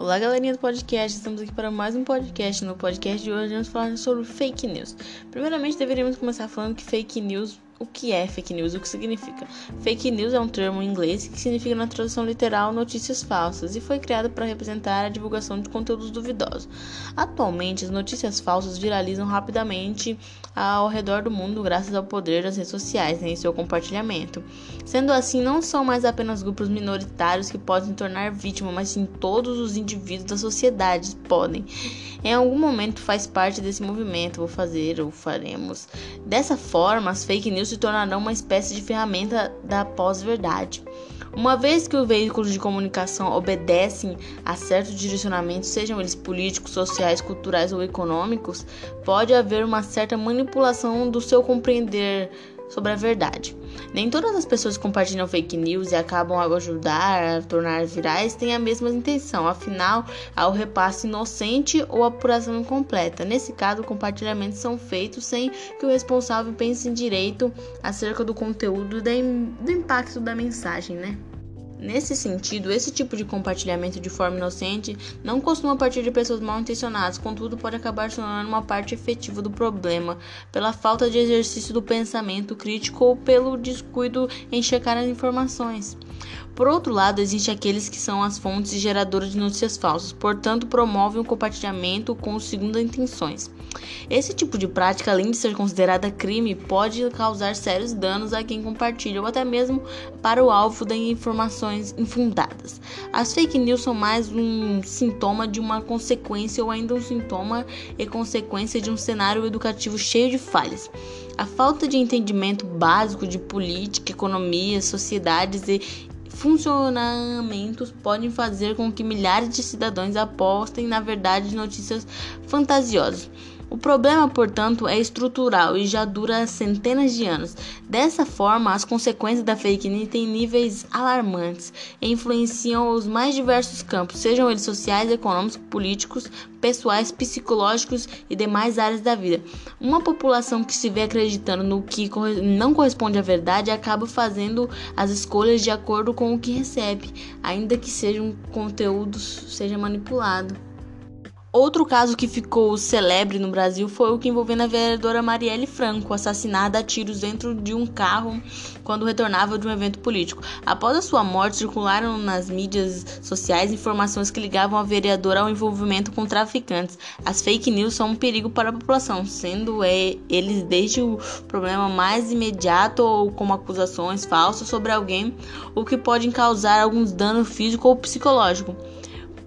Olá, galerinha do podcast. Estamos aqui para mais um podcast. No podcast de hoje vamos falar sobre fake news. Primeiramente, deveríamos começar falando que fake news o que é fake news? O que significa? Fake news é um termo em inglês que significa, na tradução literal, notícias falsas e foi criado para representar a divulgação de conteúdos duvidosos. Atualmente, as notícias falsas viralizam rapidamente ao redor do mundo graças ao poder das redes sociais né, e seu compartilhamento. Sendo assim, não são mais apenas grupos minoritários que podem tornar vítimas, mas sim todos os indivíduos da sociedade podem. Em algum momento faz parte desse movimento, vou fazer ou faremos. Dessa forma, as fake news se tornarão uma espécie de ferramenta da pós-verdade. Uma vez que os veículos de comunicação obedecem a certos direcionamentos, sejam eles políticos, sociais, culturais ou econômicos, pode haver uma certa manipulação do seu compreender sobre a verdade. Nem todas as pessoas que compartilham fake news e acabam a ajudar a tornar virais têm a mesma intenção, afinal, há o repasse inocente ou apuração incompleta. Nesse caso, compartilhamentos são feitos sem que o responsável pense em direito acerca do conteúdo e do impacto da mensagem, né? Nesse sentido, esse tipo de compartilhamento de forma inocente não costuma partir de pessoas mal intencionadas, contudo, pode acabar se tornando uma parte efetiva do problema, pela falta de exercício do pensamento crítico ou pelo descuido em checar as informações. Por outro lado, existem aqueles que são as fontes geradoras de notícias falsas, portanto, promovem o compartilhamento com segundas intenções. Esse tipo de prática, além de ser considerada crime, pode causar sérios danos a quem compartilha ou até mesmo para o alvo de informações infundadas. As fake news são mais um sintoma de uma consequência ou ainda um sintoma e consequência de um cenário educativo cheio de falhas. A falta de entendimento básico de política, economia, sociedades e funcionamentos podem fazer com que milhares de cidadãos apostem na verdade de notícias fantasiosas. O problema, portanto, é estrutural e já dura centenas de anos. Dessa forma, as consequências da fake news têm níveis alarmantes e influenciam os mais diversos campos, sejam eles sociais, econômicos, políticos, pessoais, psicológicos e demais áreas da vida. Uma população que se vê acreditando no que não corresponde à verdade acaba fazendo as escolhas de acordo com o que recebe, ainda que seja um conteúdo seja manipulado. Outro caso que ficou celebre no Brasil foi o que envolvendo a vereadora Marielle Franco, assassinada a tiros dentro de um carro quando retornava de um evento político. Após a sua morte, circularam nas mídias sociais informações que ligavam a vereadora ao envolvimento com traficantes. As fake news são um perigo para a população, sendo eles desde o problema mais imediato ou como acusações falsas sobre alguém, o que pode causar alguns dano físico ou psicológico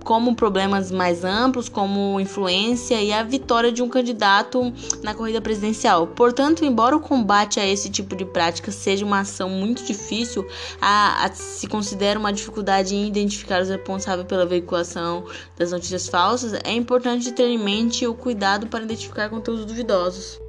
como problemas mais amplos, como influência e a vitória de um candidato na corrida presidencial. Portanto, embora o combate a esse tipo de prática seja uma ação muito difícil, a, a, se considera uma dificuldade em identificar os responsáveis pela veiculação das notícias falsas, é importante ter em mente o cuidado para identificar conteúdos duvidosos.